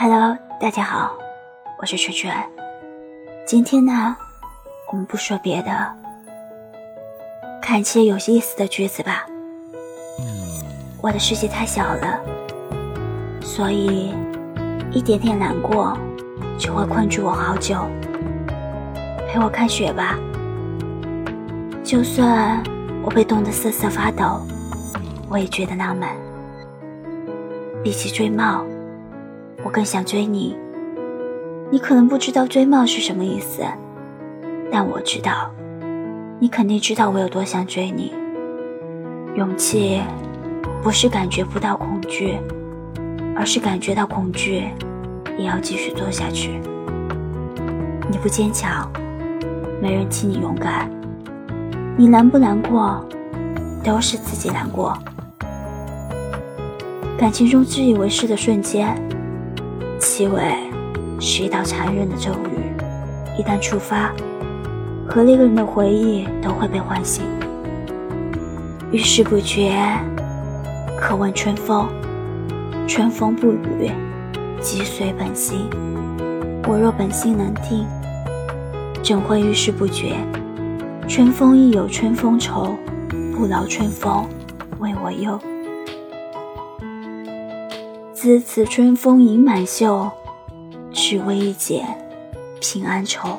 Hello，大家好，我是圈圈。今天呢，我们不说别的，看一些有意思的句子吧。我的世界太小了，所以一点点难过就会困住我好久。陪我看雪吧，就算我被冻得瑟瑟发抖，我也觉得浪漫。比起追梦，我更想追你。你可能不知道追梦是什么意思，但我知道，你肯定知道我有多想追你。勇气不是感觉不到恐惧，而是感觉到恐惧也要继续做下去。你不坚强，没人替你勇敢。你难不难过，都是自己难过。感情中自以为是的瞬间，气味是一道残忍的咒语，一旦触发，和那个人的回忆都会被唤醒。遇事不决，可问春风。春风不语，即随本心。我若本心能定，怎会遇事不决？春风亦有春风愁，不劳春风为我忧。思此春风盈满袖，只为一解平安愁。